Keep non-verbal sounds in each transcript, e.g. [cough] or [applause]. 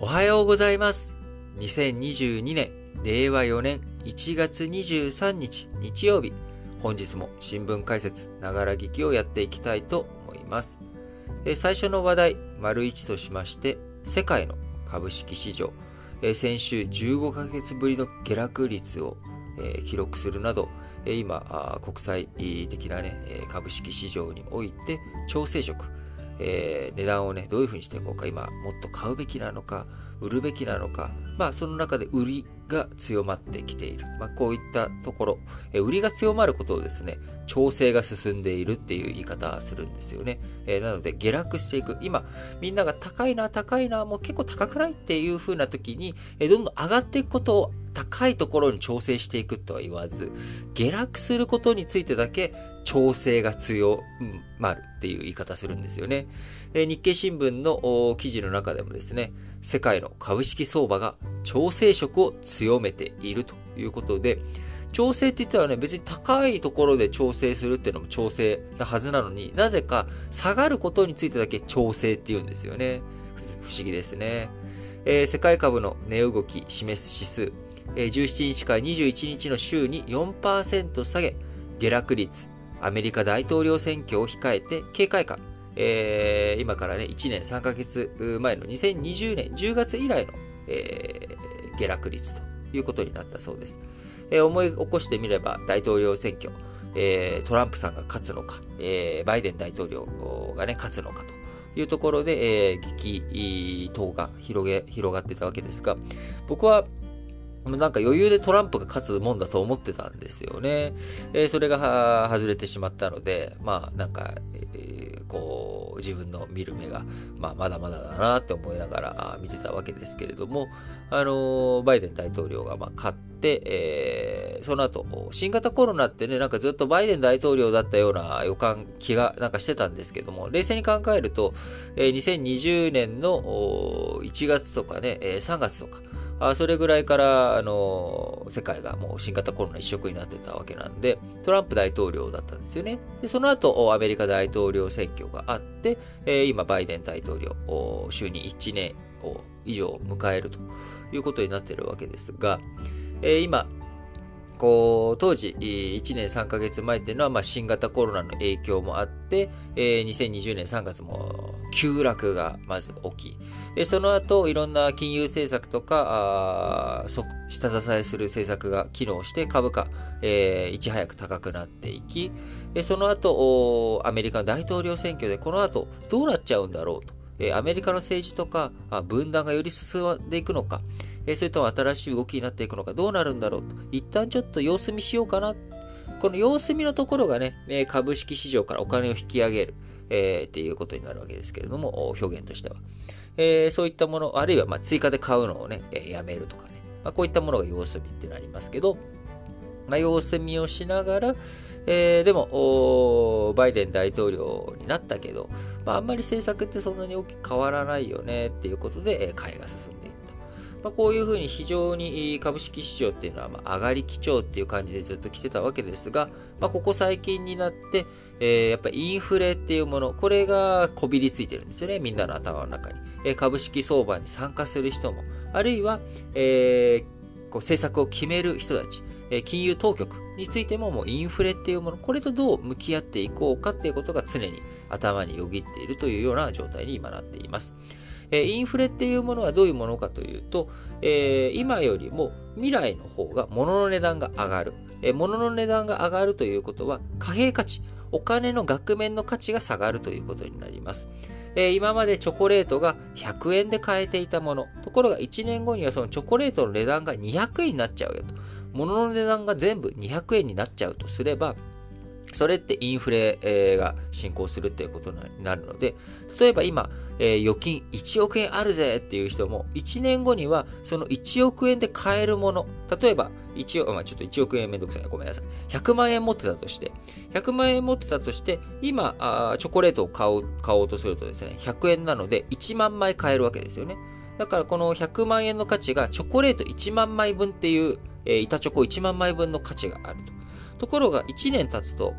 おはようございます。2022年、令和4年1月23日日曜日。本日も新聞解説、ながら聞きをやっていきたいと思います。え最初の話題、丸1としまして、世界の株式市場、え先週15ヶ月ぶりの下落率を、え記録するなど、え今、あ国際的な、ね、株式市場において調整色、えー値段をね、どういうふうにしていこうか、今、もっと買うべきなのか、売るべきなのか、まあ、その中で売りが強まってきている。まあ、こういったところ、えー売りが強まることをですね、調整が進んでいるっていう言い方をするんですよね。えーなので、下落していく。今、みんなが高いな、高いな、もう結構高くないっていう風な時に、えーどんどん上がっていくことを高いところに調整していくとは言わず、下落することについてだけ調整が強まるっていう言い方するんですよね。え日経新聞の記事の中でもですね、世界の株式相場が調整色を強めているということで、調整って言ったらね、別に高いところで調整するっていうのも調整なはずなのになぜか下がることについてだけ調整って言うんですよね。不思議ですね。えー世界株の値動き示す指数、えー17日から21日の週に4%下げ、下落率、アメリカ大統領選挙を控えて警戒感、えー今からね、1年3ヶ月前の2020年10月以来の、えー下落率ということになったそうです。えー思い起こしてみれば大統領選挙、えトランプさんが勝つのか、えバイデン大統領がね、勝つのかというところで、えー激闘が広げ、広がってたわけですが、僕はなんか余裕でトランプが勝つもんだと思ってたんですよね。えーそれが外れてしまったので、まあなんか、えーこう、自分の見る目が、まあまだまだだなって思いながら見てたわけですけれども、あのバイデン大統領がまあ勝って、えーその後、新型コロナってね、なんかずっとバイデン大統領だったような予感、気がなんかしてたんですけども、冷静に考えると、えー2020年の1月とかね、3月とか、あそれぐらいから、あの世界がもう新型コロナ一色になってたわけなんで、トランプ大統領だったんですよね。で、その後、アメリカ大統領選挙があって、え今、バイデン大統領、就任1年以上を迎えるということになっているわけですが、え今、こう、当時、1年3ヶ月前っていうのは、まあ、新型コロナの影響もあって、えー2020年3月も急落がまず起き、でその後、いろんな金融政策とか、あそ下支えする政策が機能して株価、えーいち早く高くなっていき、でその後、アメリカの大統領選挙でこの後どうなっちゃうんだろうと。えアメリカの政治とか、あ分断がより進んでいくのか、えそれとも新しい動きになっていくのか、どうなるんだろうと。一旦ちょっと様子見しようかな。この様子見のところがね、え株式市場からお金を引き上げる、えーっていうことになるわけですけれども、表現としては。えーそういったもの、あるいはま追加で買うのをね、えやめるとかね。まあ、こういったものが様子見ってなりますけど、まあ、様子見をしながら、えーでも、バイデン大統領になったけど、まあ、あんまり政策ってそんなに大きく変わらないよねっていうことで、え買いが進んでいった。まあ、こういうふうに非常に株式市場っていうのはまあ上がり基調っていう感じでずっと来てたわけですが、まあ、ここ最近になって、えーやっぱりインフレっていうもの、これがこびりついてるんですよね、みんなの頭の中に。えー株式相場に参加する人も、あるいは、えーこう政策を決める人たち、金融当局についてももうインフレっていうもの、これとどう向き合っていこうかっていうことが常に頭によぎっているというような状態に今なっています。インフレっていうものはどういうものかというと、今よりも未来の方が物の値段が上がる。物の値段が上がるということは貨幣価値、お金の額面の価値が下がるということになります。今までチョコレートが100円で買えていたもの。ところが1年後にはそのチョコレートの値段が200円になっちゃうよと。物の値段が全部200円になっちゃうとすれば、それってインフレが進行するっていうことになるので、例えば今、えー預金1億円あるぜっていう人も、1年後にはその1億円で買えるもの、例えば1億、まあ、ちょっと1億円めんどくさいな。ごめんなさい。100万円持ってたとして、100万円持ってたとして、今、あチョコレートを買おう買おうとするとですね、100円なので1万枚買えるわけですよね。だからこの100万円の価値がチョコレート1万枚分っていう、えー板チョコ1万枚分の価値があると。ところが1年経つと、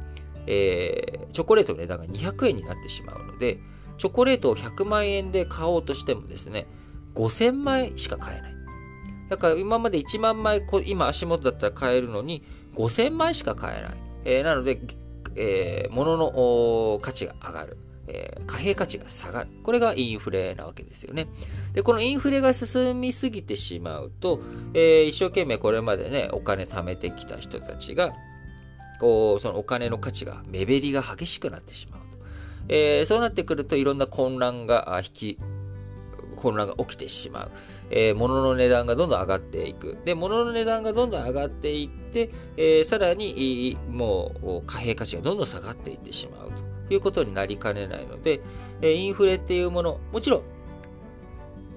えーチョコレートの値段が200円になってしまうので、チョコレートを100万円で買おうとしてもですね、5000枚しか買えない。だから今まで1万枚、今足元だったら買えるのに5000枚しか買えない。えー、なので、えー、物の価値が上がる。えー、貨幣価値が下がる。これがインフレなわけですよね。で、このインフレが進みすぎてしまうと、えー、一生懸命これまでね、お金貯めてきた人たちが、こう、そのお金の価値が、目減りが激しくなってしまうと。えー、そうなってくるといろんな混乱が引き混乱が起きてしまう。えー、物の値段がどんどん上がっていく。で、物の値段がどんどん上がっていって、えー、さらに、もう、貨幣価値がどんどん下がっていってしまうということになりかねないので、えインフレっていうもの、もちろん、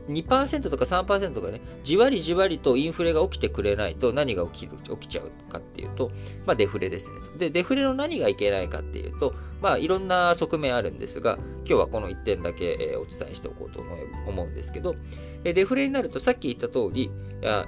2%とか3%がね、じわりじわりとインフレが起きてくれないと何が起きる、起きちゃうかっていうと、まあデフレですね。で、デフレの何がいけないかっていうと、まあいろんな側面あるんですが、今日はこの1点だけお伝えしておこうと思うんですけど、デフレになるとさっき言った通り、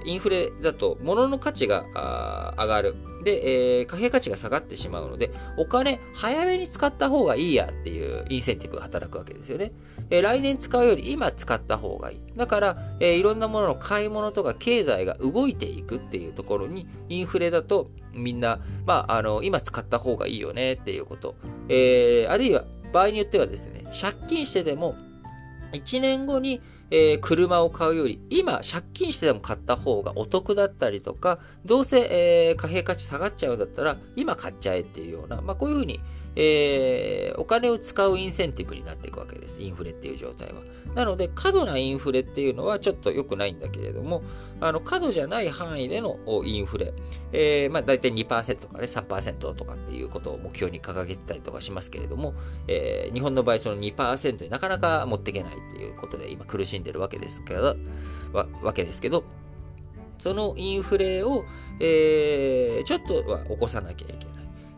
インフレだと物の価値が上がる。で、えー、貨幣価値が下がってしまうので、お金早めに使った方がいいやっていうインセンティブが働くわけですよね。えー、来年使うより今使った方がいい。だから、えー、いろんなものの買い物とか経済が動いていくっていうところに、インフレだとみんな、まあ、あの、今使った方がいいよねっていうこと。えー、あるいは、場合によってはですね、借金してでも、1年後にえー、車を買うより、今、借金してでも買った方がお得だったりとか、どうせ、えー、貨幣価値下がっちゃうんだったら、今買っちゃえっていうような、まあ、こういうふうに、えー、お金を使うインセンティブになっていくわけです。インフレっていう状態は。なので、過度なインフレっていうのはちょっと良くないんだけれども、あの、過度じゃない範囲でのインフレ、えー、まあ、大体2%とかね、3%とかっていうことを目標に掲げてたりとかしますけれども、えー、日本の場合その2%になかなか持っていけないっていうことで今苦しんでるわけですから、わわけですけど、そのインフレを、えー、ちょっとは起こさなきゃいけない。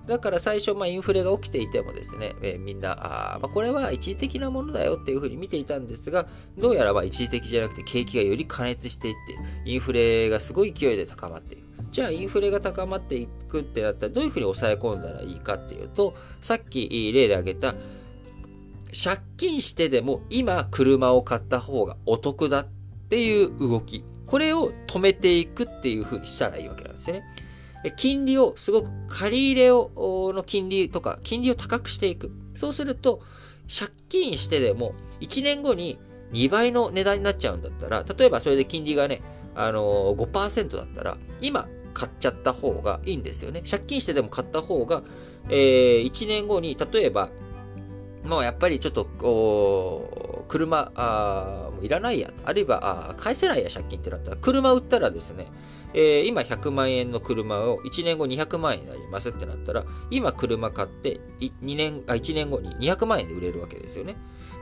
だから最初、まあ、インフレが起きていてもですね、えー、みんな、あまあ、これは一時的なものだよっていうふうに見ていたんですが、どうやらば一時的じゃなくて景気がより加熱していって、インフレがすごい勢いで高まっている。じゃあインフレが高まっていくってなったらどういうふうに抑え込んだらいいかっていうと、さっき例で挙げた、借金してでも今車を買った方がお得だっていう動き。これを止めていくっていうふうにしたらいいわけなんですよね。金利をすごく借り入れをの金利とか金利を高くしていく。そうすると借金してでも1年後に2倍の値段になっちゃうんだったら、例えばそれで金利がね、あのー、5%だったら、今買っちゃった方がいいんですよね。借金してでも買った方が、えー、1年後に、例えば、もうやっぱりちょっと、こう、車、あもういらないや、あるいは返せないや、借金ってなったら、車売ったらですね、えー、今100万円の車を1年後200万円になりますってなったら、今車買って2年、あ、1年後に200万円で売れるわけですよね。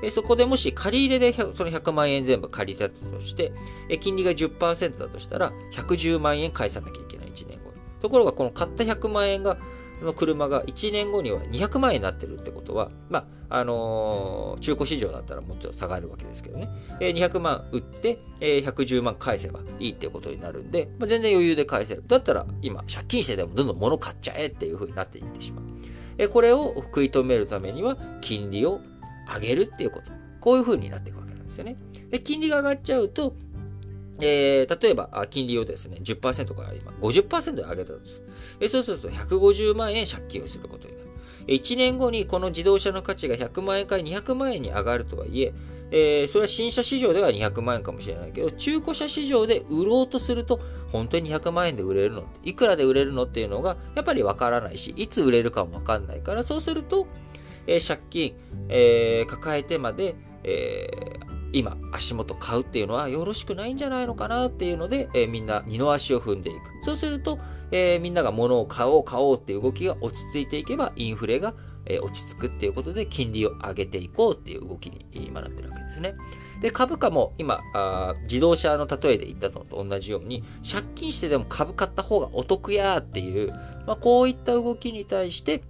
え、そこでもし借り入れでその100万円全部借りたとして、え、金利が10%だとしたら、110万円返さなきゃいけない、1年後。ところが、この買った100万円がの車が1年後には200万円になってるってことは、まあ、あのー、中古市場だったらもっと下がるわけですけどね。えー、200万売って、えー、110万返せばいいってことになるんで、まあ、全然余裕で返せる。だったら今、借金してでもどんどん物買っちゃえっていう風になっていってしまう。これを食い止めるためには、金利を上げるっていうこと。こういう風になっていくわけなんですよね。で、金利が上がっちゃうと、えー、例えば、金利をですね、10%から今、50%で上げたんです。えそうすると、150万円借金をすることになる。1年後にこの自動車の価値が100万円から200万円に上がるとはいえ、えー、それは新車市場では200万円かもしれないけど、中古車市場で売ろうとすると、本当に200万円で売れるのいくらで売れるのっていうのが、やっぱりわからないし、いつ売れるかもわかんないから、そうすると、えー、借金、えー、抱えてまで、えー、今、足元買うっていうのはよろしくないんじゃないのかなっていうので、えー、みんな二の足を踏んでいく。そうすると、えー、みんなが物を買おう買おうっていう動きが落ち着いていけば、インフレが、えー、落ち着くっていうことで、金利を上げていこうっていう動きに今なってるわけですね。で、株価も今、あ自動車の例えで言ったのと同じように、借金してでも株買った方がお得やっていう、まあ、こういった動きに対して、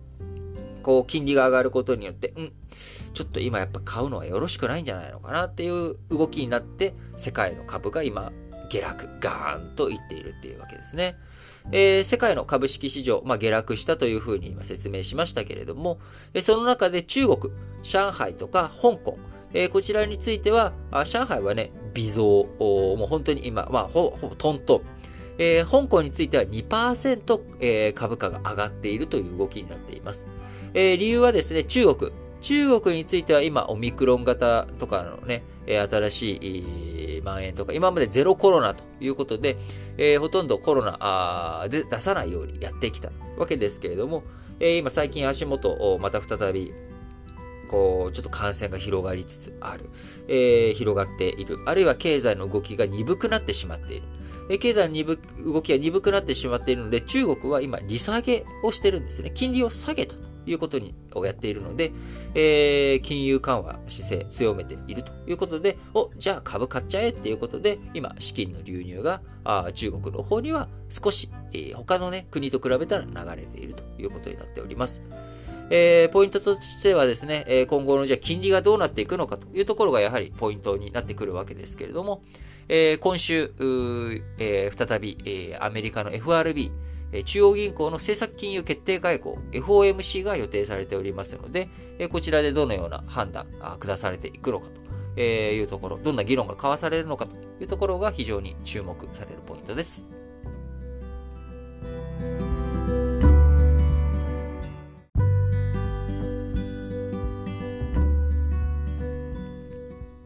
こう、金利が上がることによって、うん、ちょっと今やっぱ買うのはよろしくないんじゃないのかなっていう動きになって、世界の株が今、下落、ガーンといっているっていうわけですね。えー、世界の株式市場、まあ、下落したというふうに今説明しましたけれども、その中で中国、上海とか香港、えー、こちらについては、あ上海はね、微増、もう本当に今、まあ、ほほぼトントン。えー、香港については2%、えー、株価が上がっているという動きになっています。えー、理由はですね、中国。中国については今、オミクロン型とかのね、新しい蔓延とか、今までゼロコロナということで、えー、ほとんどコロナで出さないようにやってきたわけですけれども、え、今最近足元を、また再び、こう、ちょっと感染が広がりつつある、えー、広がっている、あるいは経済の動きが鈍くなってしまっている。経済の鈍動きが鈍くなってしまっているので、中国は今利下げをしてるんですね。金利を下げた。いうことに、をやっているので、えー、金融緩和姿勢強めているということで、お、じゃあ株買っちゃえっていうことで、今、資金の流入が、あ中国の方には少し、えー、他のね、国と比べたら流れているということになっております。えー、ポイントとしてはですね、え今後のじゃあ金利がどうなっていくのかというところがやはりポイントになってくるわけですけれども、えー、今週、えー、再び、えー、アメリカの FRB、中央銀行の政策金融決定会合 FOMC が予定されておりますので、こちらでどのような判断が下されていくのかというところ、どんな議論が交わされるのかというところが非常に注目されるポイントです。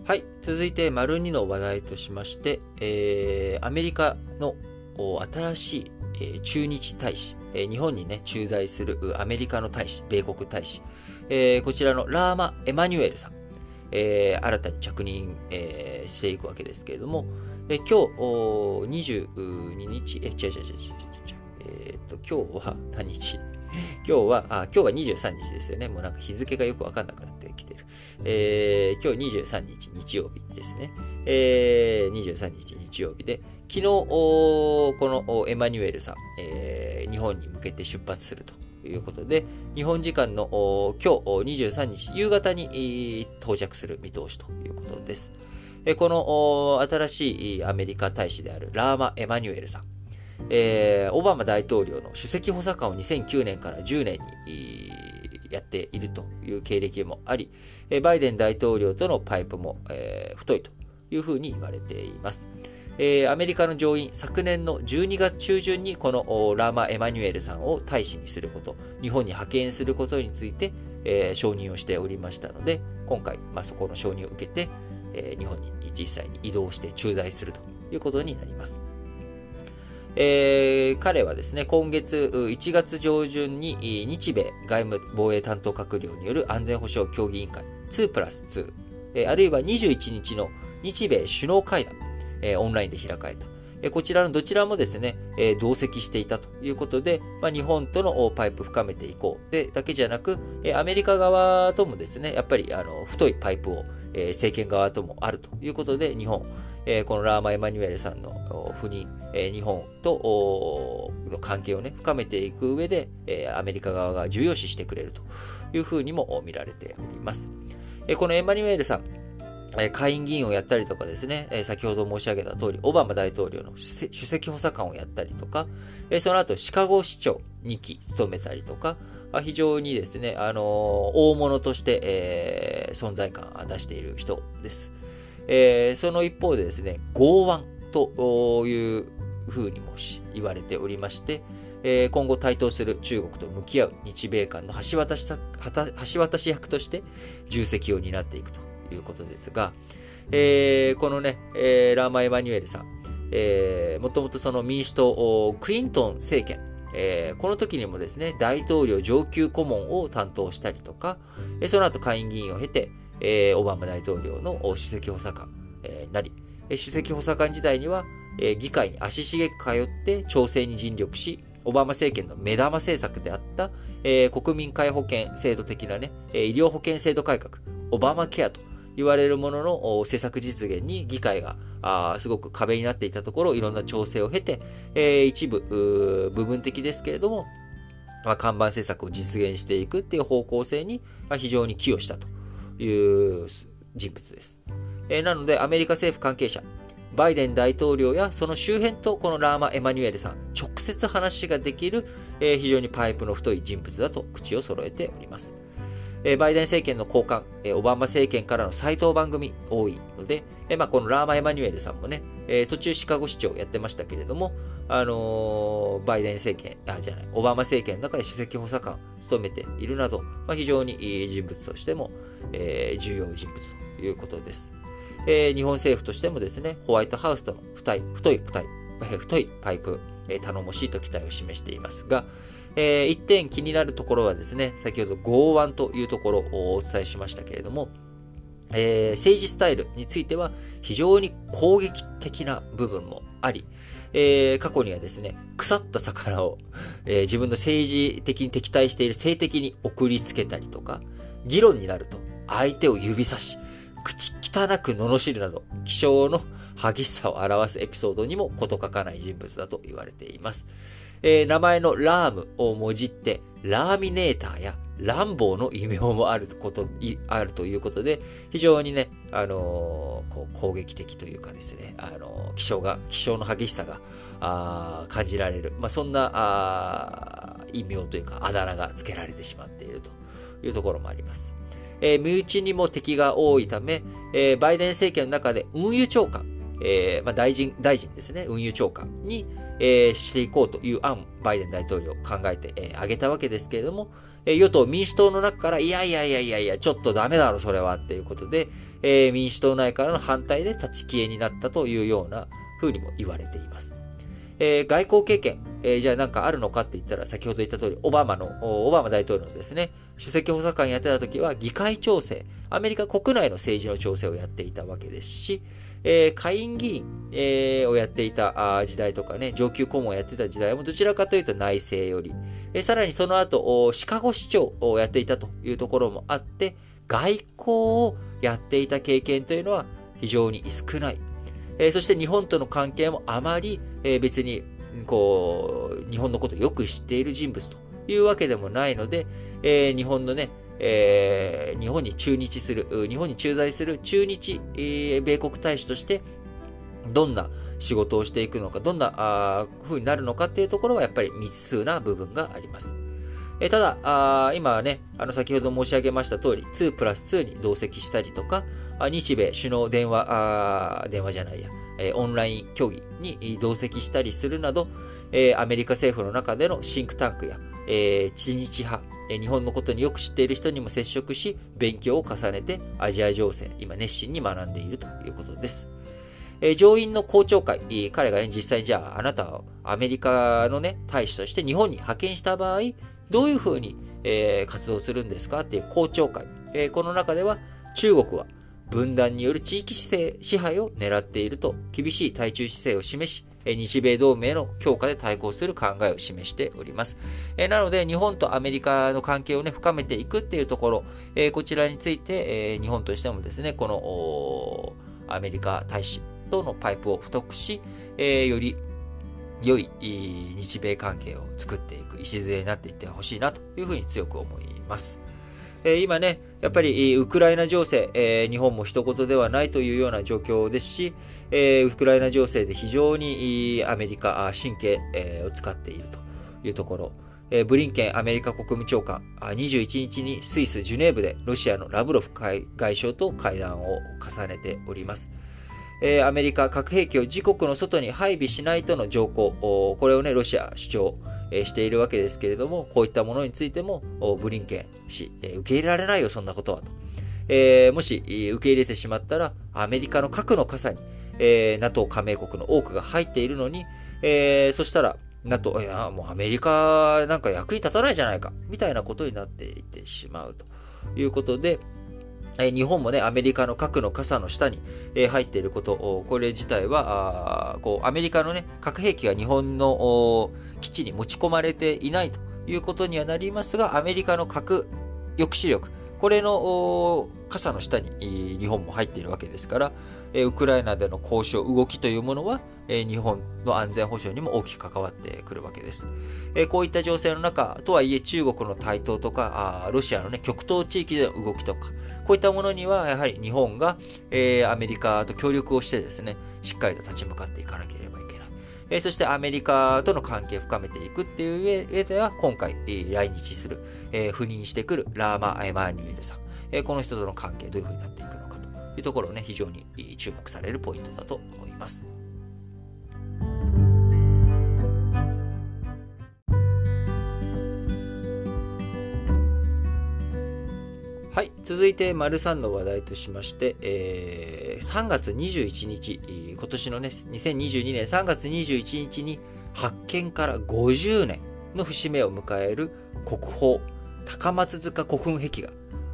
はい。続いて、丸2の話題としまして、えー、アメリカの新しいえ駐日大使、え日本にね、駐在するアメリカの大使、米国大使、えこちらのラーマ・エマニュエルさん、え新たに着任、えしていくわけですけれども、え今日、22日、え、違う違う違う違う違う、えっと、今日は何日？今日は、あ、今日は23日ですよね。もうなんか日付がよくわかんなくなってきてる。えー、今日23日日曜日ですね。えー、23日日曜日で、昨日、このエマニュエルさん、えー、日本に向けて出発するということで、日本時間の今日23日夕方に到着する見通しということです。この新しいアメリカ大使であるラーマ・エマニュエルさん、えー、オバマ大統領の首席補佐官を2009年から10年にやっているという経歴もあり、バイデン大統領とのパイプも、えー、太いというふうに言われています。えー、アメリカの上院、昨年の12月中旬にこのラーマ・エマニュエルさんを大使にすること、日本に派遣することについて、えー、承認をしておりましたので、今回、まあ、そこの承認を受けて、えー、日本に実際に移動して駐在するということになります。えー、彼はですね、今月1月上旬に日米外務防衛担当閣僚による安全保障協議委員会2プラス2、えー、あるいは21日の日米首脳会談、えー、オンラインで開かれた。こちらのどちらもですね、同席していたということで、まあ、日本とのパイプ深めていこう。で、だけじゃなく、アメリカ側ともですね、やっぱりあの太いパイプを、え政権側ともあるということで、日本、えこのラーマ・エマニュエルさんの赴任、え日本との関係をね、深めていく上で、えアメリカ側が重要視してくれるというふうにも見られております。えこのエマニュエルさん、下院議員をやったりとかですね、先ほど申し上げた通り、オバマ大統領の首席補佐官をやったりとか、その後シカゴ市長2期務めたりとか、非常にですね、あの大物として、えー、存在感を出している人です。えー、その一方でですね、剛腕というふうにも言われておりまして、え今後台頭する中国と向き合う日米間の橋渡し橋渡し役として重責を担っていくということですが、えー、このね、えー、ラーマ・エマニュエルさん、えー、もともとその民主党、クリントン政権、えー、この時にもですね、大統領上級顧問を担当したりとか、え、その後下院議員を経て、えー、オバマ大統領の首席補佐官、えー、なり、首席補佐官時代には、え、議会に足しげく通って調整に尽力し、オバマ政権の目玉政策であった、え、国民皆保険制度的なね、医療保険制度改革、オバマケアと言われるものの政策実現に議会があすごく壁になっていたところ、いろんな調整を経て、えー、一部、部分的ですけれども、まあ、看板政策を実現していくっていう方向性に、まあ、非常に寄与したという人物です。えー、なので、アメリカ政府関係者、バイデン大統領やその周辺とこのラーマ・エマニュエルさん、直接話ができる、えー、非常にパイプの太い人物だと口を揃えております。えバイデン政権の高官、えオバマ政権からの再登板組多いので、えまあ、このラーマ・エマニュエルさんもね、え途中シカゴ市長やってましたけれども、あのー、バイデン政権、あ、じゃない、オバマ政権の中で首席補佐官を務めているなど、まあ、非常にいい人物としても、え、重要人物ということです。え、日本政府としてもですね、ホワイトハウスとの太い、太い、太い、太いパイプ、え、頼もしいと期待を示していますが、えー、一点気になるところはですね、先ほど剛腕というところをお伝えしましたけれども、えー、政治スタイルについては非常に攻撃的な部分もあり、えー、過去にはですね、腐った魚を、えー、自分の政治的に敵対している性的に送りつけたりとか、議論になると相手を指さし、口汚く罵るなど、気象の激しさを表すエピソードにも事欠かない人物だと言われています。えー、名前のラームをもじって、ラーミネーターやランボーの異名もあること、あるということで、非常にね、あのー、こう攻撃的というかですね、あのー、気象が、気象の激しさが、あ感じられる。まあ、そんな、あ異名というか、あだ名が付けられてしまっているというところもあります。えー、身内にも敵が多いため、えー、バイデン政権の中で運輸長官、えー、まあ、大臣、大臣ですね、運輸長官に、えー、していこうという案、バイデン大統領考えて、えー、挙げたわけですけれども、えー、与党民主党の中から、いやいやいやいやいや、ちょっとダメだろ、それは、っていうことで、えー、民主党内からの反対で立ち消えになったというような風にも言われています。えー、外交経験、えー、じゃあなんかあるのかって言ったら、先ほど言った通り、オバマの、オバマ大統領のですね、首席補佐官やってた時は議会調整、アメリカ国内の政治の調整をやっていたわけですし、えー、下院議員、えー、をやっていた時代とかね、上級顧問をやってた時代もどちらかというと内政より、えー、さらにその後、シカゴ市長をやっていたというところもあって、外交をやっていた経験というのは非常に少ない。えー、そして日本との関係もあまり、えー、別に、こう、日本のことをよく知っている人物というわけでもないので、えー、日本のね、えー、日本に駐日する、日本に駐在する駐日、えー、米国大使として、どんな仕事をしていくのか、どんな風になるのかっていうところはやっぱり未知数な部分があります。えー、ただ、あ今ね、あの先ほど申し上げました通り、2プラス2に同席したりとか、日米首脳電話、電話じゃないや、え、オンライン協議に同席したりするなど、え、アメリカ政府の中でのシンクタンクや、えー、知日派、日本のことによく知っている人にも接触し、勉強を重ねてアジア情勢、今熱心に学んでいるということです。えー、上院の公聴会、彼がね、実際にじゃあ、あなたをアメリカのね、大使として日本に派遣した場合、どういうふうに、えー、活動するんですか？っていう公聴会。えー、この中では、中国は分断による地域支配を狙っていると厳しい対中姿勢を示し、日米同盟の強化で対抗する考えを示しております。なので、日本とアメリカの関係をね、深めていくっていうところ、こちらについて、日本としてもですね、このアメリカ大使とのパイプを太くし、より良い日米関係を作っていく礎になっていってほしいなというふうに強く思います。今ね、やっぱりウクライナ情勢、えー、日本も一言ではないというような状況ですし、えー、ウクライナ情勢で非常にアメリカ神経、を使っているというところ、ブリンケンアメリカ国務長官、21日にスイス・ジュネーブでロシアのラブロフ外相と会談を重ねております。えー、アメリカ核兵器を自国の外に配備しないとの条項、これをね、ロシア主張、しているわけですけれども、こういったものについても、ブリンケン氏、受け入れられないよ、そんなことはと。えー、もし、受け入れてしまったら、アメリカの核の傘に、えー、NATO 加盟国の多くが入っているのに、えー、そしたら、NATO、いや、もうアメリカなんか役に立たないじゃないか、みたいなことになっていってしまうということで、え日本もね、アメリカの核の傘の下に、え入っていること、これ自体は、こうアメリカのね、核兵器が日本の基地に持ち込まれていないということにはなりますが、アメリカの核抑止力、これの傘の下に日本も入っているわけですから、ウクライナでの交渉、動きというものは、日本の安全保障にも大きく関わってくるわけです。こういった情勢の中、とはいえ中国の台頭とか、ロシアの、ね、極東地域での動きとか、こういったものにはやはり日本がアメリカと協力をしてですね、しっかりと立ち向かっていかなければいけない。えそしてアメリカとの関係を深めていくっていう上では、今回、来日する、え赴任してくるラーマ・エマニュエルさん、えこの人との関係どういうふうになっていくのかというところをね、非常に注目されるポイントだと思います。続いて、丸3の話題としまして、えー、3月21日、今年のね、2022年3月21日に発見から50年の節目を迎える国宝、高松塚古墳壁画。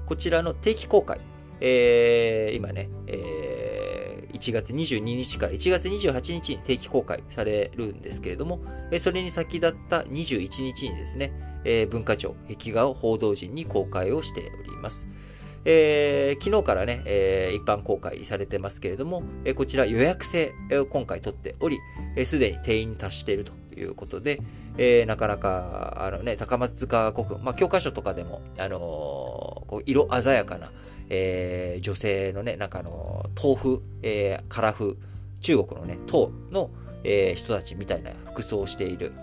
こちらの定期公開。えー、今ね、えー、1月22日から1月28日に定期公開されるんですけれども、それに先立った21日にですね、え文化庁壁画を報道陣に公開をしております。えー、昨日からね、えー、一般公開されてますけれども、えー、こちら予約制を今回取っており、す、で、に定員に達しているということで、えー、なかなか、あのね、高松塚古墳、まあ、教科書とかでも、あのー、こう色鮮やかな、えー、女性のね、なんかの豆腐、えー、カラフ、中国のね、唐の、えー、人たちみたいな服装をしている、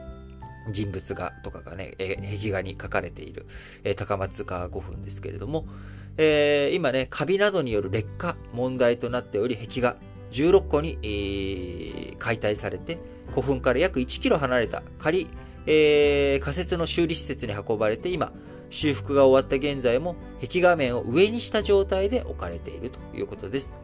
人物画とかがね、え壁画に書かれている、え高松塚古墳ですけれども、えー、今ね、カビなどによる劣化問題となっており、壁画16個に、えー、解体されて、古墳から約1キロ離れた仮、えー、仮設の修理施設に運ばれて、今、修復が終わった現在も壁画面を上にした状態で置かれているということです。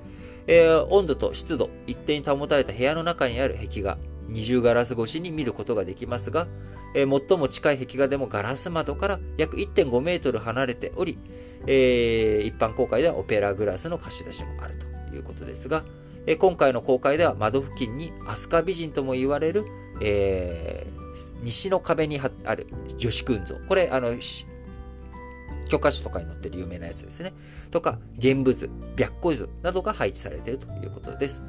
えー、温度と湿度一定に保たれた部屋の中にある壁画、二重ガラス越しに見ることができますが、えー、最も近い壁画でもガラス窓から約1.5メートル離れており、えー、一般公開ではオペラグラスの貸し出しもあるということですが、え、今回の公開では窓付近に飛鳥美人とも言われる、えー、西の壁にある女子群像。これ、あの、教科書とかに載ってる有名なやつですね。とか、現物、白虎図などが配置されているということです。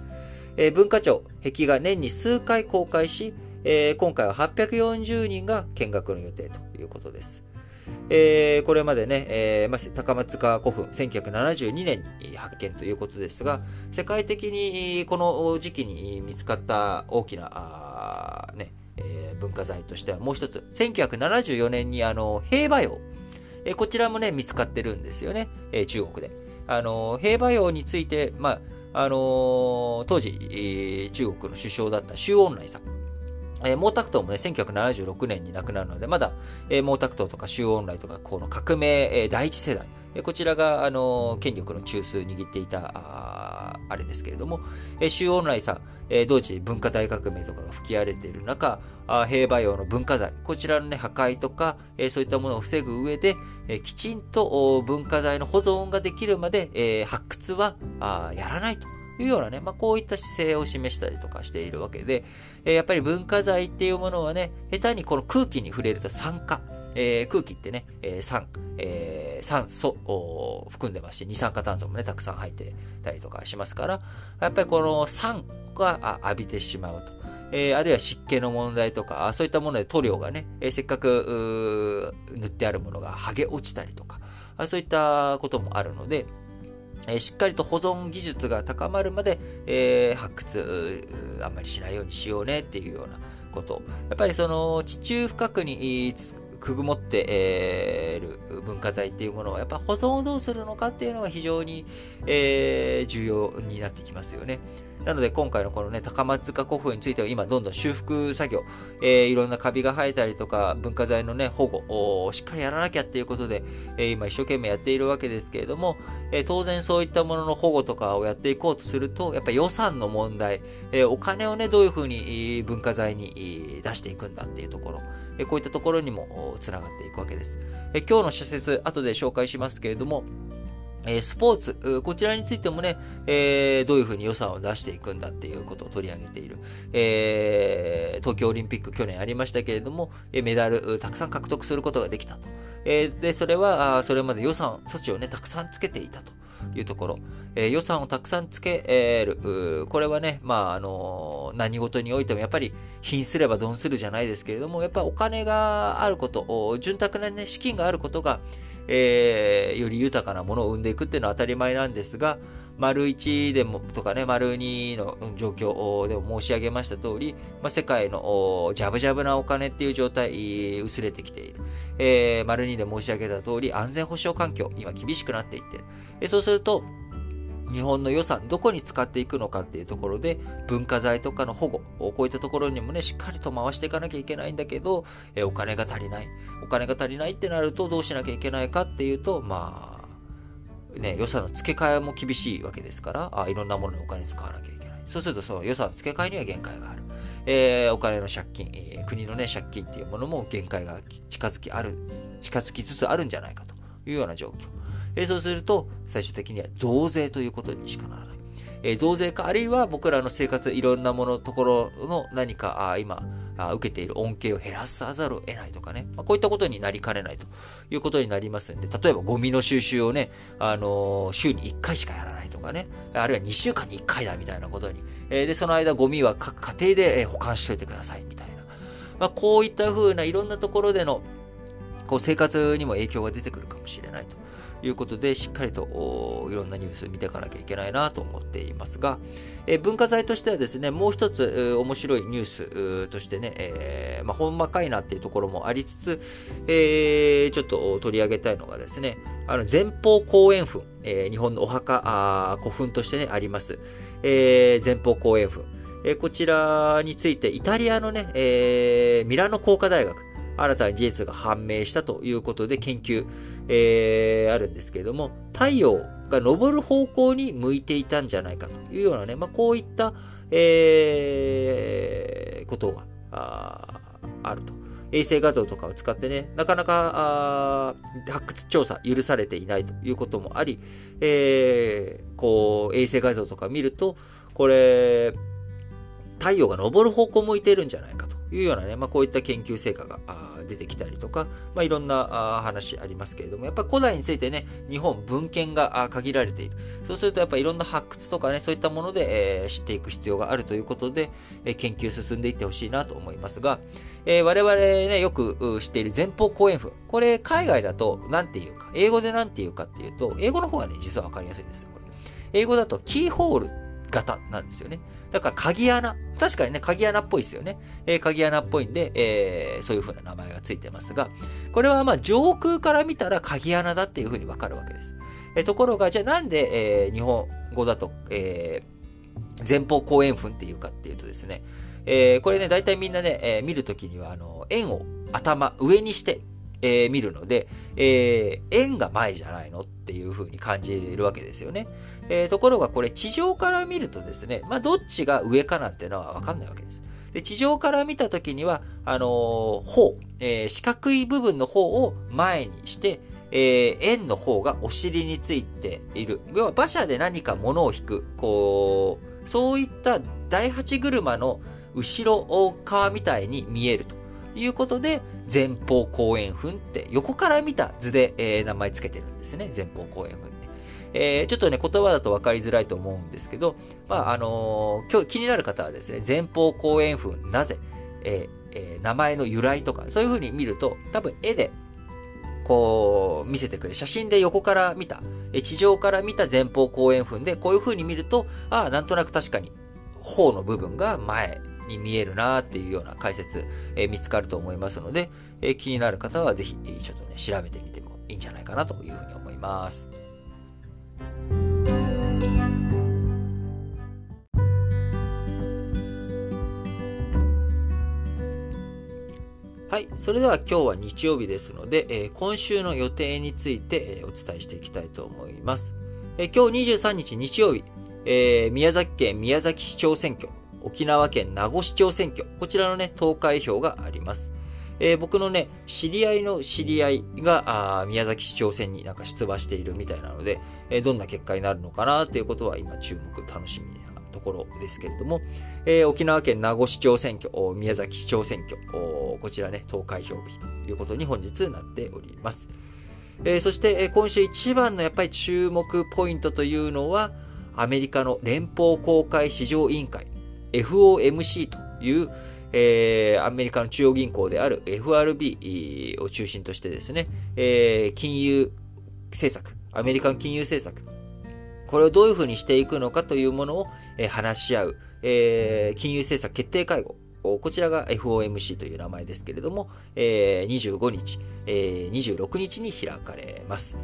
えー、文化庁、壁が年に数回公開し、えー、今回は840人が見学の予定ということです。えー、これまでね、えーまあ、高松川古墳、1972年に発見ということですが、世界的にこの時期に見つかった大きな、ねえー、文化財としてはもう一つ、1974年にあの平和洋、えー、こちらもね、見つかってるんですよね、えー、中国で。あの平和洋について、まああのー、当時、中国の首相だった周恩来さん。えー、毛沢東もね、1976年に亡くなるので、まだ、えー、毛沢東とか周恩来とか、この革命、えー、第一世代、えー、こちらが、あの、権力の中枢を握っていた、ああれですけれども、えー、周恩来さん、えー、同時文化大革命とかが吹き荒れている中、あ平和用の文化財、こちらのね、破壊とか、えー、そういったものを防ぐ上で、えー、きちんと文化財の保存ができるまで、えー、発掘はあやらないと。いうようなね、まあ、こういった姿勢を示したりとかしているわけで、えー、やっぱり文化財っていうものはね、下手にこの空気に触れると酸化、えー、空気ってね、えー、酸、えー、酸素を含んでますし、二酸化炭素もね、たくさん入ってたりとかしますから、やっぱりこの酸が浴びてしまうと。えー、あるいは湿気の問題とか、そういったもので塗料がね、えー、せっかく塗ってあるものが剥げ落ちたりとか、そういったこともあるので、えしっかりと保存技術が高まるまで、えー、発掘あんまりしないようにしようねっていうようなこと。やっぱりその地中深くにくぐもっている文化財っていうものは、やっぱ保存をどうするのかっていうのが非常に、えー、重要になってきますよね。なので今回のこのね、高松塚古墳については今どんどん修復作業、えー、いろんなカビが生えたりとか、文化財のね、保護をしっかりやらなきゃっていうことで、えー、今一生懸命やっているわけですけれども、えー、当然そういったものの保護とかをやっていこうとすると、やっぱり予算の問題、えお金をね、どういうふうに文化財に出していくんだっていうところ、えこういったところにもつながっていくわけです。え今日の社説、後で紹介しますけれども、えスポーツ、こちらについてもね、えー、どういうふうに予算を出していくんだっていうことを取り上げている。えー、東京オリンピック去年ありましたけれども、メダルたくさん獲得することができたと。えー、で、それは、それまで予算、措置をね、たくさんつけていたと。いうところ、えー、予算をたくさんつける。これはね、まあ、あの何事においてもやっぱり貧すれば鈍するじゃないですけれども、やっぱりお金があること、潤沢なね、資金があることが、えー、より豊かなものを生んでいくっていうのは当たり前なんですが、丸1でも、とかね、丸2の状況でも申し上げました通り、まあ、世界のジャブジャブなお金っていう状態、薄れてきている。えー、丸2で申し上げた通り、安全保障環境、今厳しくなっていってる。えそうすると、日本の予算、どこに使っていくのかっていうところで、文化財とかの保護、こういったところにもね、しっかりと回していかなきゃいけないんだけど、えお金が足りない。お金が足りないってなると、どうしなきゃいけないかっていうと、まあ、ね、予算の付け替えも厳しいわけですから、あいろんなものにお金使わなきゃいけない。そうすると、その予算の付け替えには限界がある。えー、お金の借金、えー、国のね、借金っていうものも限界が近づきある、近づきつつあるんじゃないかというような状況。えー、そうすると、最終的には増税ということにしかならない。えー、増税か、あるいは僕らの生活、いろんなもの、ところの何か、あ今あ、受けている恩恵を減らさざるを得ないとかね、まあ、こういったことになりかねないということになりますんで、例えばゴミの収集をね、あのー、週に1回しかやらないとかね、あるいは2週間に1回だみたいなことに、えー、で、その間ゴミは各家庭で保管しといてくださいみたいな。まあ、こういった風ないろんなところでの、こう生活にも影響が出てくるかもしれないと。いうことで、しっかりといろんなニュース見ていかなきゃいけないなと思っていますが、え文化財としてはですね、もう一つ面白いニュースとしてね、えー、まあ、ほんまかいなっていうところもありつつ、えー、ちょっと取り上げたいのがですね、あの前方後円墳、えー、日本のお墓あ、古墳としてね、あります。え、前方後円墳。え、こちらについて、イタリアのね、え、ミラノ工科大学、新たに事実が判明したということで研究、えー、あるんですけれども、太陽が昇る方向に向いていたんじゃないかというようなね、まあ、こういった、えー、ことがああると。衛星画像とかを使ってね、なかなか発掘調査許されていないということもあり、えー、こう、衛星画像とか見ると、これ、太陽が昇る方向向いているんじゃないかというようなね、まあ、こういった研究成果が出てきたりとか、まあ、いろんな話ありますけれども、やっぱ古代についてね、日本文献が限られている。そうするとやっぱいろんな発掘とかね、そういったもので、え、知っていく必要があるということで、え、研究進んでいってほしいなと思いますが、え、我々ね、よく知っている前方後円墳。これ海外だと何て言うか、英語で何て言うかっていうと、英語の方がね、実はわかりやすいんですよ、これ。英語だとキーホール型なんですよね。だから鍵穴。確かにね、鍵穴っぽいですよね。えー、鍵穴っぽいんで、えー、そういう風な名前がついてますが、これはまあ上空から見たら鍵穴だっていう風にわかるわけです。えー、ところが、じゃあなんで、え、日本語だと、え、前方後円墳っていうかっていうとですね、え、これね、大体みんなね、え、見るときには、あの、円を頭、上にして、えー、見るので、えー、円が前じゃないのっていう風に感じるわけですよね。えー、ところがこれ地上から見るとですね、まあどっちが上かなんてのはわかんないわけです。で、地上から見たときには、あのー、方、えー、四角い部分の方を前にして、えー、円の方がお尻についている。要は馬車で何か物を引く、こう、そういった第八車の後ろ側みたいに見えるということで、前方後円墳って横から見た図で、えー、名前つけてるんですね。前方後円墳って。えー、ちょっとね、言葉だと分かりづらいと思うんですけど、まあ、あのー、今日気になる方はですね、前方後円墳、なぜ、ええー、名前の由来とか、そういう風に見ると、多分絵で、こう、見せてくれ。写真で横から見た、地上から見た前方後円墳で、こういう風に見ると、ああ、なんとなく確かに、方の部分が前に見えるなっていうような解説、えー、見つかると思いますので、えー、気になる方はぜひ、ちょっとね、調べてみてもいいんじゃないかなというふうに思います。はい。それでは今日は日曜日ですので、えー、今週の予定について、えー、お伝えしていきたいと思います。えー、今日23日日曜日、えー、宮崎県宮崎市長選挙、沖縄県名護市長選挙、こちらのね、投開票があります。えー、僕のね、知り合いの知り合いが、あ宮崎市長選になんか出馬しているみたいなので、えー、どんな結果になるのかなっていうことは今注目、楽しみなところですけれども、えー、沖縄県名護市長選挙、宮崎市長選挙、こちらね、投開票日ということに本日なっております。えー、そして、え今週一番のやっぱり注目ポイントというのは、アメリカの連邦公開市場委員会、FOMC という、えー、アメリカの中央銀行である FRB を中心としてですね、えー、金融政策、アメリカン金融政策、これをどういうふうにしていくのかというものを、え話し合う、えー、金融政策決定会合。こちらが FOMC という名前ですけれども、えー、25日、えー、26日に開かれます。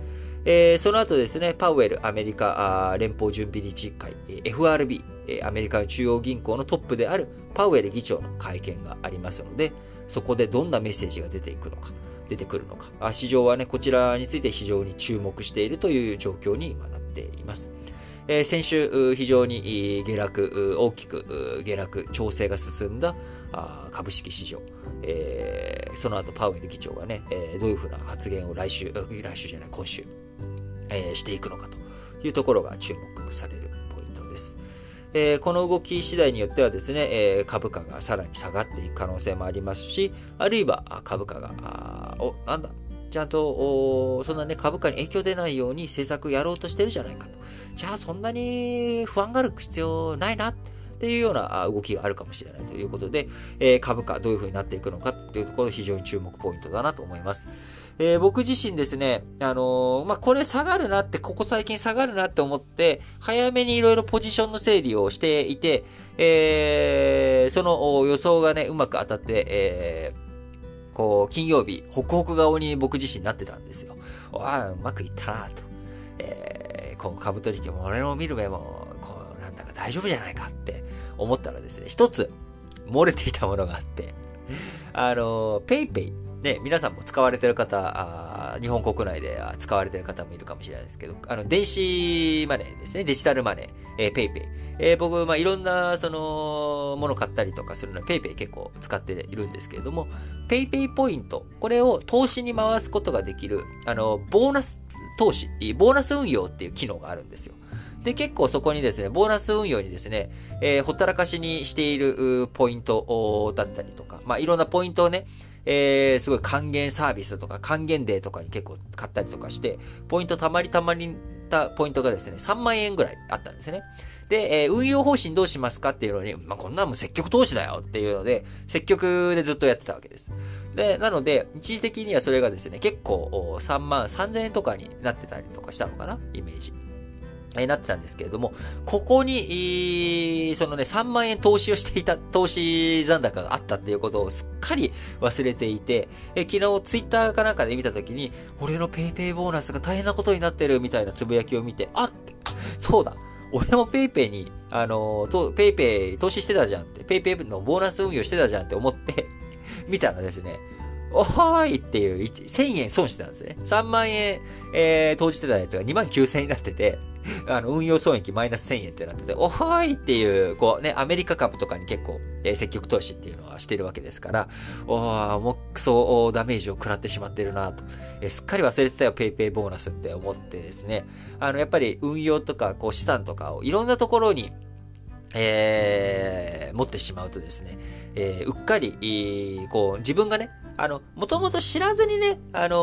えー、その後ですね、パウエル、アメリカ連邦準備理事会、FRB、アメリカ中央銀行のトップであるパウエル議長の会見がありますので、そこでどんなメッセージが出ていくのか、出てくるのか、市場はね、こちらについて非常に注目しているという状況に今なっています。えー、先週、非常に下落、大きく下落、調整が進んだ株式市場。えー、その後、パウエル議長がね、えー、どういうふうな発言を来週、来週じゃない、今週、えー、していくのかというところが注目されるポイントです。えー、この動き次第によってはですね、えー、株価がさらに下がっていく可能性もありますし、あるいは株価が、あお、なんだ、ちゃんと、そんなね、株価に影響出ないように政策やろうとしてるじゃないかと。じゃあそんなに不安がある必要ないなっていうような動きがあるかもしれないということで、え、株価どういう風になっていくのかっていうところ非常に注目ポイントだなと思います。えー、僕自身ですね、あのー、まあ、これ下がるなって、ここ最近下がるなって思って、早めにいろいろポジションの整理をしていて、えー、その予想がね、うまく当たって、えー、こう、金曜日、ホクホク顔に僕自身なってたんですよ。わあ、うまくいったなと。えー、こう、株取引も俺の見る目も、こう、なんだか大丈夫じゃないかって思ったらですね、一つ、漏れていたものがあって、あの、 PayPay ね、皆さんも使われてる方、日本国内で使われてる方もいるかもしれないですけど、あの、電子マネーですね、デジタルマネー、えー、 PayPay。えー、僕、まあ、いろんな、その、もの買ったりとかするのは PayPay 結構使っているんですけれども、 PayPay ポイント、これを投資に回すことができる、あの、ボーナス投資、ボーナス運用っていう機能があるんですよ。で、結構そこにですね、ボーナス運用にですね、えー、ほったらかしにしているポイントだったりとか、まあ、いろんなポイントをね、えー、すごい還元サービスとか還元デーとかに結構買ったりとかして、ポイントたまりたまりたポイントがですね、3万円ぐらいあったんですね。で、えー、運用方針どうしますかっていうのに、まあ、こんなも積極投資だよっていうので、積極でずっとやってたわけです。で、なので、一時的にはそれがですね、結構3万3000円とかになってたりとかしたのかなイメージ。えなってたんですけれども、ここに、そのね、3万円投資をしていた、投資残高があったっていうことをすっかり忘れていて、え昨日ツイッターかなんかで見たときに、俺の PayPay ボーナスが大変なことになってるみたいなつぶやきを見て、あっそうだ俺も PayPay に、あの、と PayPay 投資してたじゃんって、PayPay のボーナス運用してたじゃんって思って [laughs] 見たらですね、おーいっていう、1000円損してたんですね。3万円、えー、投じてたやつが2万9000円になってて、[laughs] あの、運用損益マイナス1000円ってなってて、おはーいっていう、こうね、アメリカ株とかに結構、えー、積極投資っていうのはしてるわけですから、おー、もうクソダメージを食らってしまってるなと、えー、すっかり忘れてたよ、ペイペイボーナスって思ってですね、あの、やっぱり運用とか、こう資産とかをいろんなところに、えー、持ってしまうとですね、えー、うっかり、こう、自分がね、あの、もともと知らずにね、あの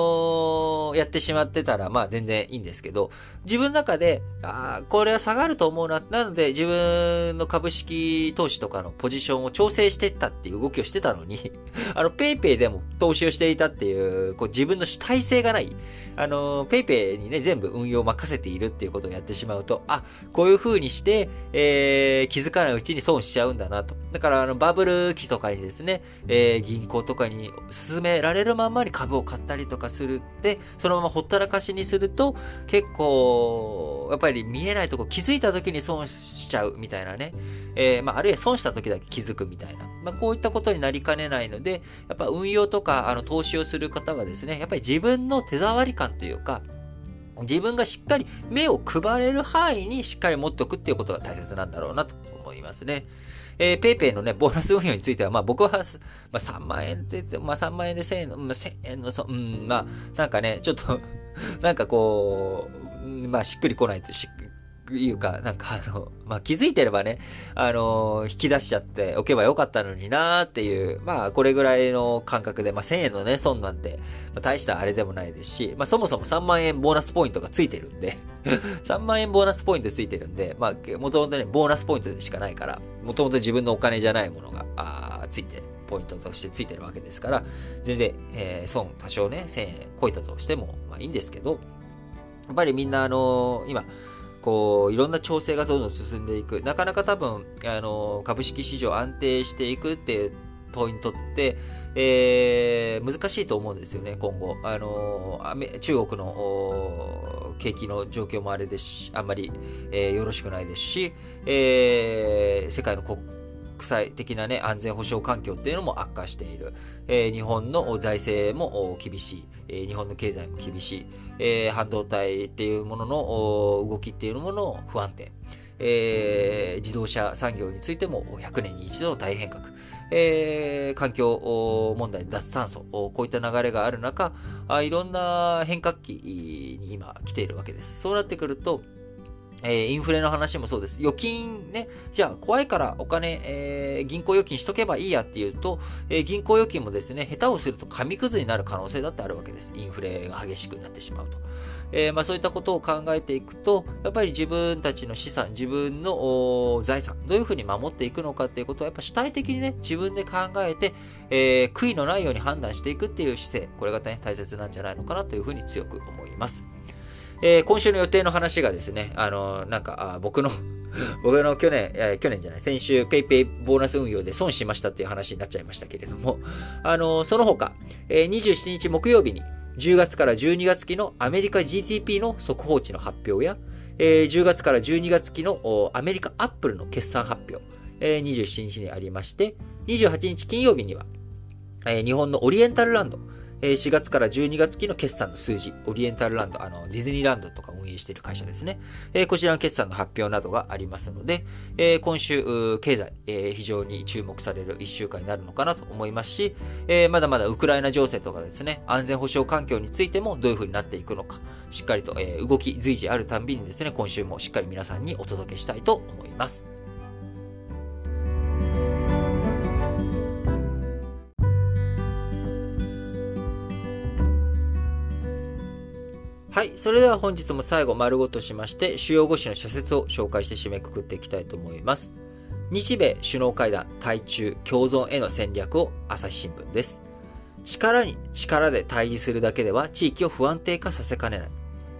ー、やってしまってたら、まあ全然いいんですけど、自分の中で、ああ、これは下がると思うな。なので、自分の株式投資とかのポジションを調整してったっていう動きをしてたのに、[laughs] あの、paypay でも投資をしていたっていう、こう自分の主体性がない。あの、ペイペイにね、全部運用を任せているっていうことをやってしまうと、あ、こういう風にして、えー、気づかないうちに損しちゃうんだなと。だから、あの、バブル期とかにですね、えー、銀行とかに進められるまんまに株を買ったりとかするって、そのままほったらかしにすると、結構、やっぱり見えないとこ気づいた時に損しちゃうみたいなね。えー、まあ、あるいは損した時だけ気づくみたいな。まあ、こういったことになりかねないので、やっぱ運用とか、あの、投資をする方はですね、やっぱり自分の手触り感というか、自分がしっかり目を配れる範囲にしっかり持っておくっていうことが大切なんだろうなと思いますね。えー、ペイペイのね、ボーナス運用については、まあ僕は、まあ3万円って言って、まあ3万円で1000円の、まあ1000円の、そうん、まあなんかね、ちょっとなんかこう、まあしっくりこないとしいうか、なんかあの、[laughs] まあ、気づいてればね、あの引き出しちゃっておけばよかったのになーっていう、まあ、これぐらいの感覚で、まあ、1000円のね、損なんて、まあ、大したあれでもないですし、まあ、そもそも3万円ボーナスポイントがついてるんで [laughs] 3万円ボーナスポイントついてるんで、まあ、もともとね、ボーナスポイントでしかないから、もともと自分のお金じゃないものが、あついてポイントとしてついてるわけですから、全然、えー、損多少ね、1000円超えたとしても、まあいいんですけど、やっぱりみんなあのー、今、こう、いろんな調整がどんどん進んでいく。なかなか多分、あの、株式市場安定していくっていうポイントって、えー、難しいと思うんですよね、今後。あの、中国の景気の状況もあれですし、あんまり、えー、よろしくないですし、えー、世界の国際的なね、安全保障環境っていうのも悪化している。えー、日本の財政も厳しい。えー、日本の経済も厳しい。えー、半導体っていうものの動きっていうものの不安定。えー、自動車産業についても100年に一度の大変革。えー、環境問題、脱炭素、こういった流れがある中、あいろんな変革期に今来ているわけです。そうなってくると、え、インフレの話もそうです。預金ね、じゃあ怖いからお金、えー、銀行預金しとけばいいやっていうと、えー、銀行預金もですね、下手をすると紙くずになる可能性だってあるわけです。インフレが激しくなってしまうと。えー、まあそういったことを考えていくと、やっぱり自分たちの資産、自分の財産、どういうふうに守っていくのかっていうことをやっぱ主体的にね、自分で考えて、え、悔いのないように判断していくっていう姿勢、これがね、大切なんじゃないのかなというふうに強く思います。えー、今週の予定の話がですね、あの、なんか、あ僕の [laughs] 僕の去年、去年じゃない、先週、ペイペイボーナス運用で損しましたっていう話になっちゃいましたけれども、あの、その他、えー、27日木曜日に、10月から12月期のアメリカ GDP の速報値の発表や、えー、10月から12月期のアメリカアップルの決算発表、えー、27日にありまして、28日金曜日には、日本のオリエンタルランド、4月から12月期の決算の数字、オリエンタルランド、あの、ディズニーランドとか運営している会社ですね。こちらの決算の発表などがありますので、今週、経済、非常に注目される1週間になるのかなと思いますし、まだまだウクライナ情勢とかですね、安全保障環境についてもどういう風になっていくのか、しっかりと動き随時あるたんびにですね、今週もしっかり皆さんにお届けしたいと思います。はい。それでは本日も最後丸ごとしまして、主要5紙の社説を紹介して締めくくっていきたいと思います。日米首脳会談、対中、共存への戦略を朝日新聞です。力に力で対峙するだけでは地域を不安定化させかねない。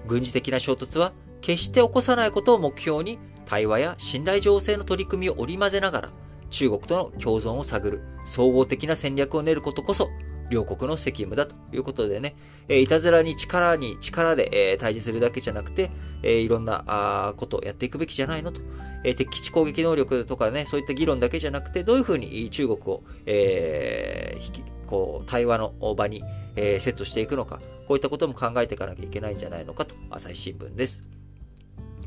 軍事的な衝突は決して起こさないことを目標に対話や信頼情勢の取り組みを織り交ぜながら中国との共存を探る総合的な戦略を練ることこそ両国の責務だということでね、えいたずらに力に力で、え対峙するだけじゃなくて、えいろんなあことをやっていくべきじゃないのと、え敵基地攻撃能力とかね、そういった議論だけじゃなくて、どういうふうに中国を、えー、こう、対話の場に、え、セットしていくのか、こういったことも考えていかなきゃいけないんじゃないのかと、朝日新聞です。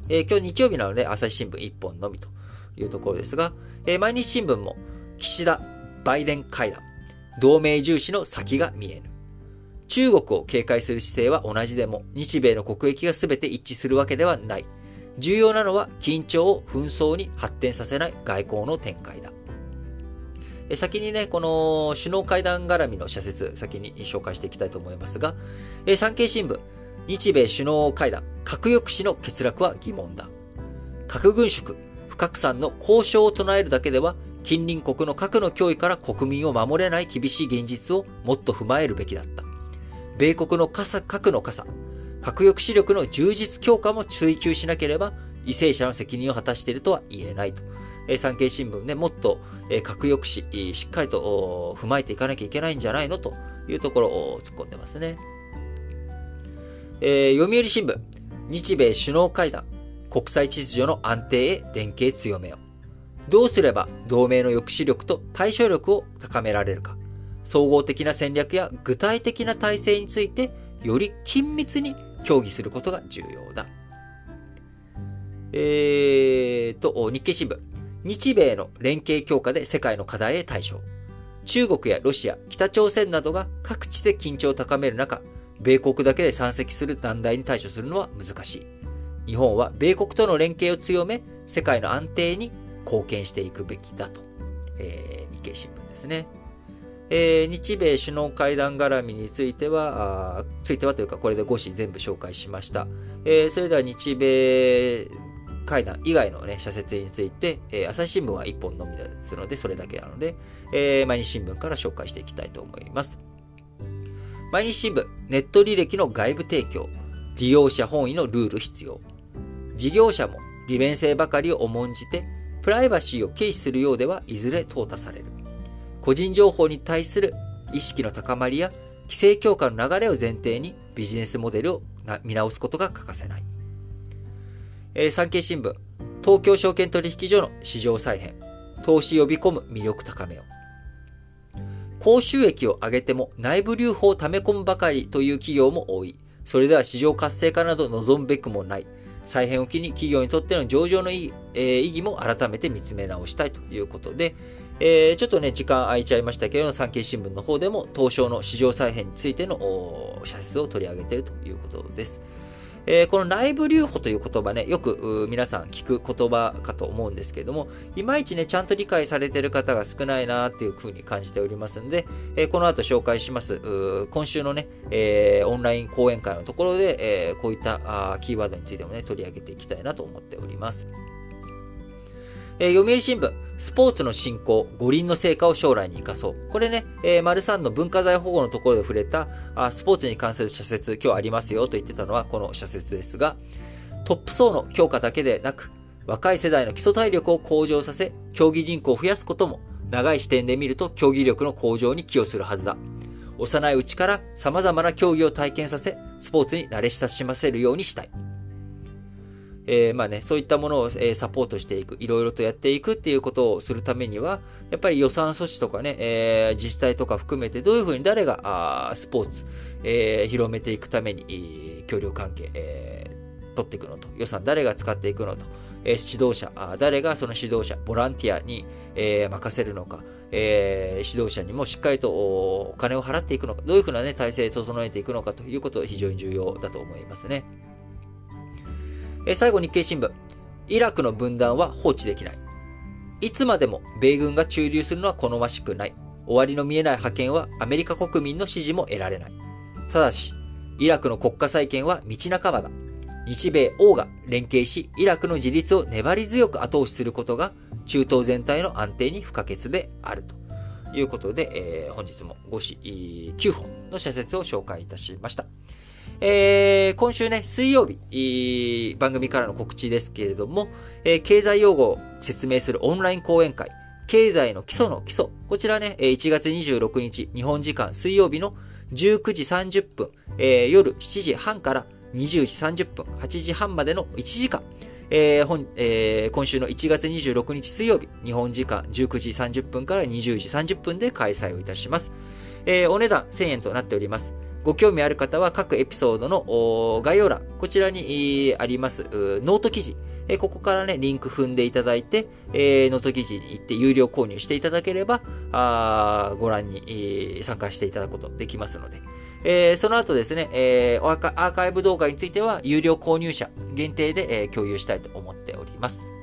えー、今日日曜日なので、朝日新聞1本のみというところですが、えー、毎日新聞も、岸田、バイデン会談、同盟重視の先が見えぬ。中国を警戒する姿勢は同じでも、日米の国益が全て一致するわけではない。重要なのは緊張を紛争に発展させない外交の展開だ。先にね、この首脳会談絡みの社説、先に紹介していきたいと思いますが、産経新聞、日米首脳会談、核抑止の欠落は疑問だ。核軍縮、不拡散の交渉を唱えるだけでは近隣国の核の脅威から国民を守れない厳しい現実をもっと踏まえるべきだった。米国の傘、核の傘、核抑止力の充実強化も追求しなければ、為政者の責任を果たしているとは言えないと。え産経新聞ね、もっと、え核抑止、しっかりと踏まえていかなきゃいけないんじゃないの？というところを突っ込んでますね。えー、読売新聞、日米首脳会談、国際秩序の安定へ連携強めよ。どうすれば同盟の抑止力と対処力を高められるか、総合的な戦略や具体的な体制についてより緊密に協議することが重要だ。えーと、日経新聞。日米の連携強化で世界の課題へ対処。中国やロシア、北朝鮮などが各地で緊張を高める中、米国だけで山積する難題に対処するのは難しい。日本は米国との連携を強め、世界の安定に貢献していくべきだと。えー、日経新聞ですね。えー、日米首脳会談絡みについては、あついてはというか、これで5紙全部紹介しました。えー、それでは日米会談以外のね、社説について、えー、朝日新聞は1本のみですので、それだけなので、えー、毎日新聞から紹介していきたいと思います。毎日新聞、ネット履歴の外部提供、利用者本位のルール必要。事業者も利便性ばかりを重んじて、プライバシーを軽視するようではいずれ淘汰される。個人情報に対する意識の高まりや規制強化の流れを前提にビジネスモデルを見直すことが欠かせない。えー、産経新聞、東京証券取引所の市場再編、投資呼び込む魅力高めを。高収益を上げても内部留保を溜め込むばかりという企業も多い。それでは市場活性化など望むべくもない。再編を機に企業にとっての上場の意義,、えー、意義も改めて見つめ直したいということで、えー、ちょっとね、時間空いちゃいましたけど、産経新聞の方でも東証の市場再編についての社説を取り上げているということです。えー、この内部留保という言葉ね、よく皆さん聞く言葉かと思うんですけども、いまいちね、ちゃんと理解されている方が少ないなっていうふうに感じておりますので、えー、この後紹介します、今週のね、えー、オンライン講演会のところで、え、こういったあキーワードについてもね、取り上げていきたいなと思っております。えー、読売新聞、スポーツの振興、五輪の成果を将来に生かそう。これね、えー、丸三の文化財保護のところで触れたあ、スポーツに関する社説、今日ありますよと言ってたのはこの社説ですが、トップ層の強化だけでなく、若い世代の基礎体力を向上させ、競技人口を増やすことも、長い視点で見ると競技力の向上に寄与するはずだ。幼いうちから様々な競技を体験させ、スポーツに慣れ親しませるようにしたい。えー、まあね、そういったものを、え、サポートしていく、いろいろとやっていくっていうことをするためには、やっぱり予算措置とかね、えー、自治体とか含めてどういうふうに誰があスポーツ、えー、広めていくために、協力関係、えー、取っていくのと、予算誰が使っていくのと、えー、指導者、誰がその指導者、ボランティアに、えー、任せるのか、えー、指導者にもしっかりとお金を払っていくのか、どういうふうなね、体制を整えていくのかということが非常に重要だと思いますね。え最後日経新聞。イラクの分断は放置できない。いつまでも米軍が駐留するのは好ましくない。終わりの見えない派遣はアメリカ国民の支持も得られない。ただし、イラクの国家再建は道半ばだ。日米欧が連携し、イラクの自立を粘り強く後押しすることが中東全体の安定に不可欠であるということで、えー、本日も5子9本の社説を紹介いたしました。えー、今週ね、水曜日、番組からの告知ですけれども、えー、経済用語を説明するオンライン講演会、経済の基礎の基礎。こちらね、1月26日、日本時間水曜日の19時30分、えー、夜7時半から20時30分、8時半までの1時間、えー本えー、今週の1月26日水曜日、日本時間19時30分から20時30分で開催をいたします。えー、お値段1000円となっております。ご興味ある方は各エピソードの概要欄、こちらにありますノート記事、ここからね、リンク踏んでいただいて、ノート記事に行って有料購入していただければ、ご覧に参加していただくことできますので、えその後ですね、えーアーカイブ動画については有料購入者限定でえ、共有したいと思っております。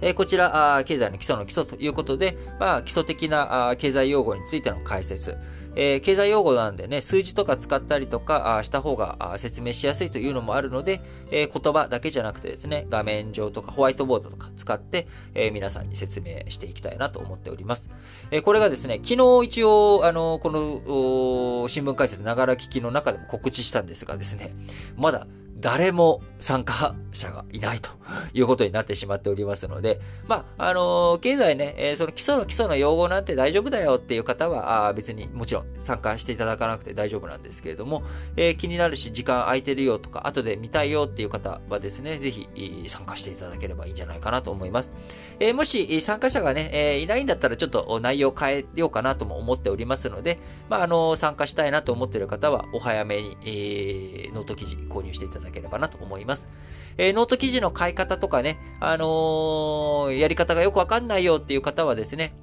えこちら、経済の基礎の基礎ということで、まあ、基礎的な経済用語についての解説、え、経済用語なんでね、数字とか使ったりとかした方が説明しやすいというのもあるので、え、言葉だけじゃなくてですね、画面上とかホワイトボードとか使って、え、皆さんに説明していきたいなと思っております。えこれがですね、昨日一応、あの、この、新聞解説ながら聞きの中でも告知したんですがですね、まだ誰も参加者がいないということになってしまっておりますので、まあ、あのー、経済ね、えー、その基礎の基礎の用語なんて大丈夫だよっていう方は、あ別にもちろん参加していただかなくて大丈夫なんですけれども、えー、気になるし、時間空いてるよとか、後で見たいよっていう方はですね、ぜひ参加していただければいいんじゃないかなと思います。え、もし参加者がね、え、いないんだったらちょっと内容変えようかなとも思っておりますので、まあ、あの、参加したいなと思っている方は、お早めに、えー、ノート記事購入していただけければなと思います。えー、ノート記事の買い方とかね、あのー、やり方がよくわかんないよっていう方はですね、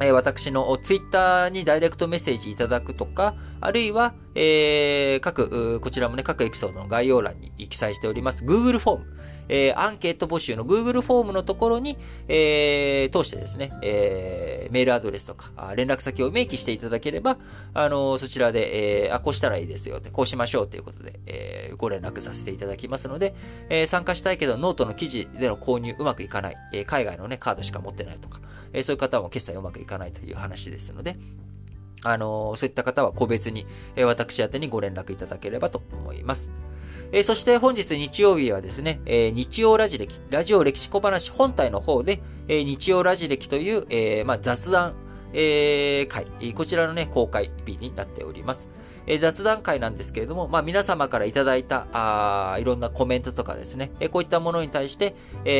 えー、私のツイッターにダイレクトメッセージいただくとか、あるいは、えー、各、こちらもね、各エピソードの概要欄に記載しております Google フォーム。えー、アンケート募集の Google フォームのところに、えー、通してですね、えー、メールアドレスとか、連絡先を明記していただければ、あのー、そちらで、えー、あ、こうしたらいいですよって、こうしましょうということで、えー、ご連絡させていただきますので、えー、参加したいけど、ノートの記事での購入うまくいかない、えー、海外のね、カードしか持ってないとか、えー、そういう方も決済うまくいかないという話ですので、あの、そういった方は個別に、え、私宛にご連絡いただければと思います。え、そして本日日曜日はですね、え、日曜ラジ歴、ラジオ歴史小話本体の方で、え、日曜ラジ歴という、えまあ、雑談、えー、会、こちらのね、公開日になっております。雑談会なんですけれども、まあ、皆様からいただいた、あいろんなコメントとかですね、こういったものに対して、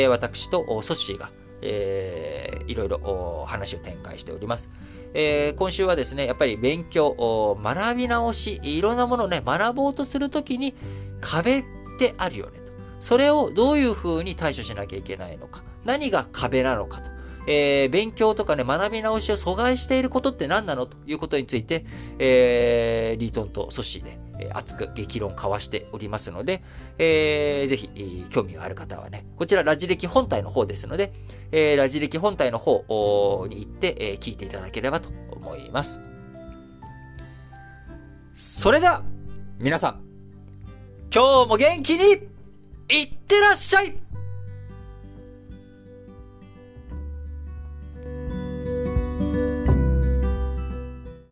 私とソッシーが、えー、いろいろ話を展開しております。えー、今週はですね、やっぱり勉強、学び直し、いろんなものをね、学ぼうとするときに壁ってあるよねと。それをどういうふうに対処しなきゃいけないのか。何が壁なのかと。えー、勉強とかね、学び直しを阻害していることって何なのということについて、えー、リートンとソッシーで、熱く激論交わしておりますので、えー、ぜひ、興味がある方はね、こちらラジ歴本体の方ですので、えー、ラジ歴本体の方に行って、えー、聞いていただければと思います。それでは、皆さん、今日も元気に、いってらっしゃい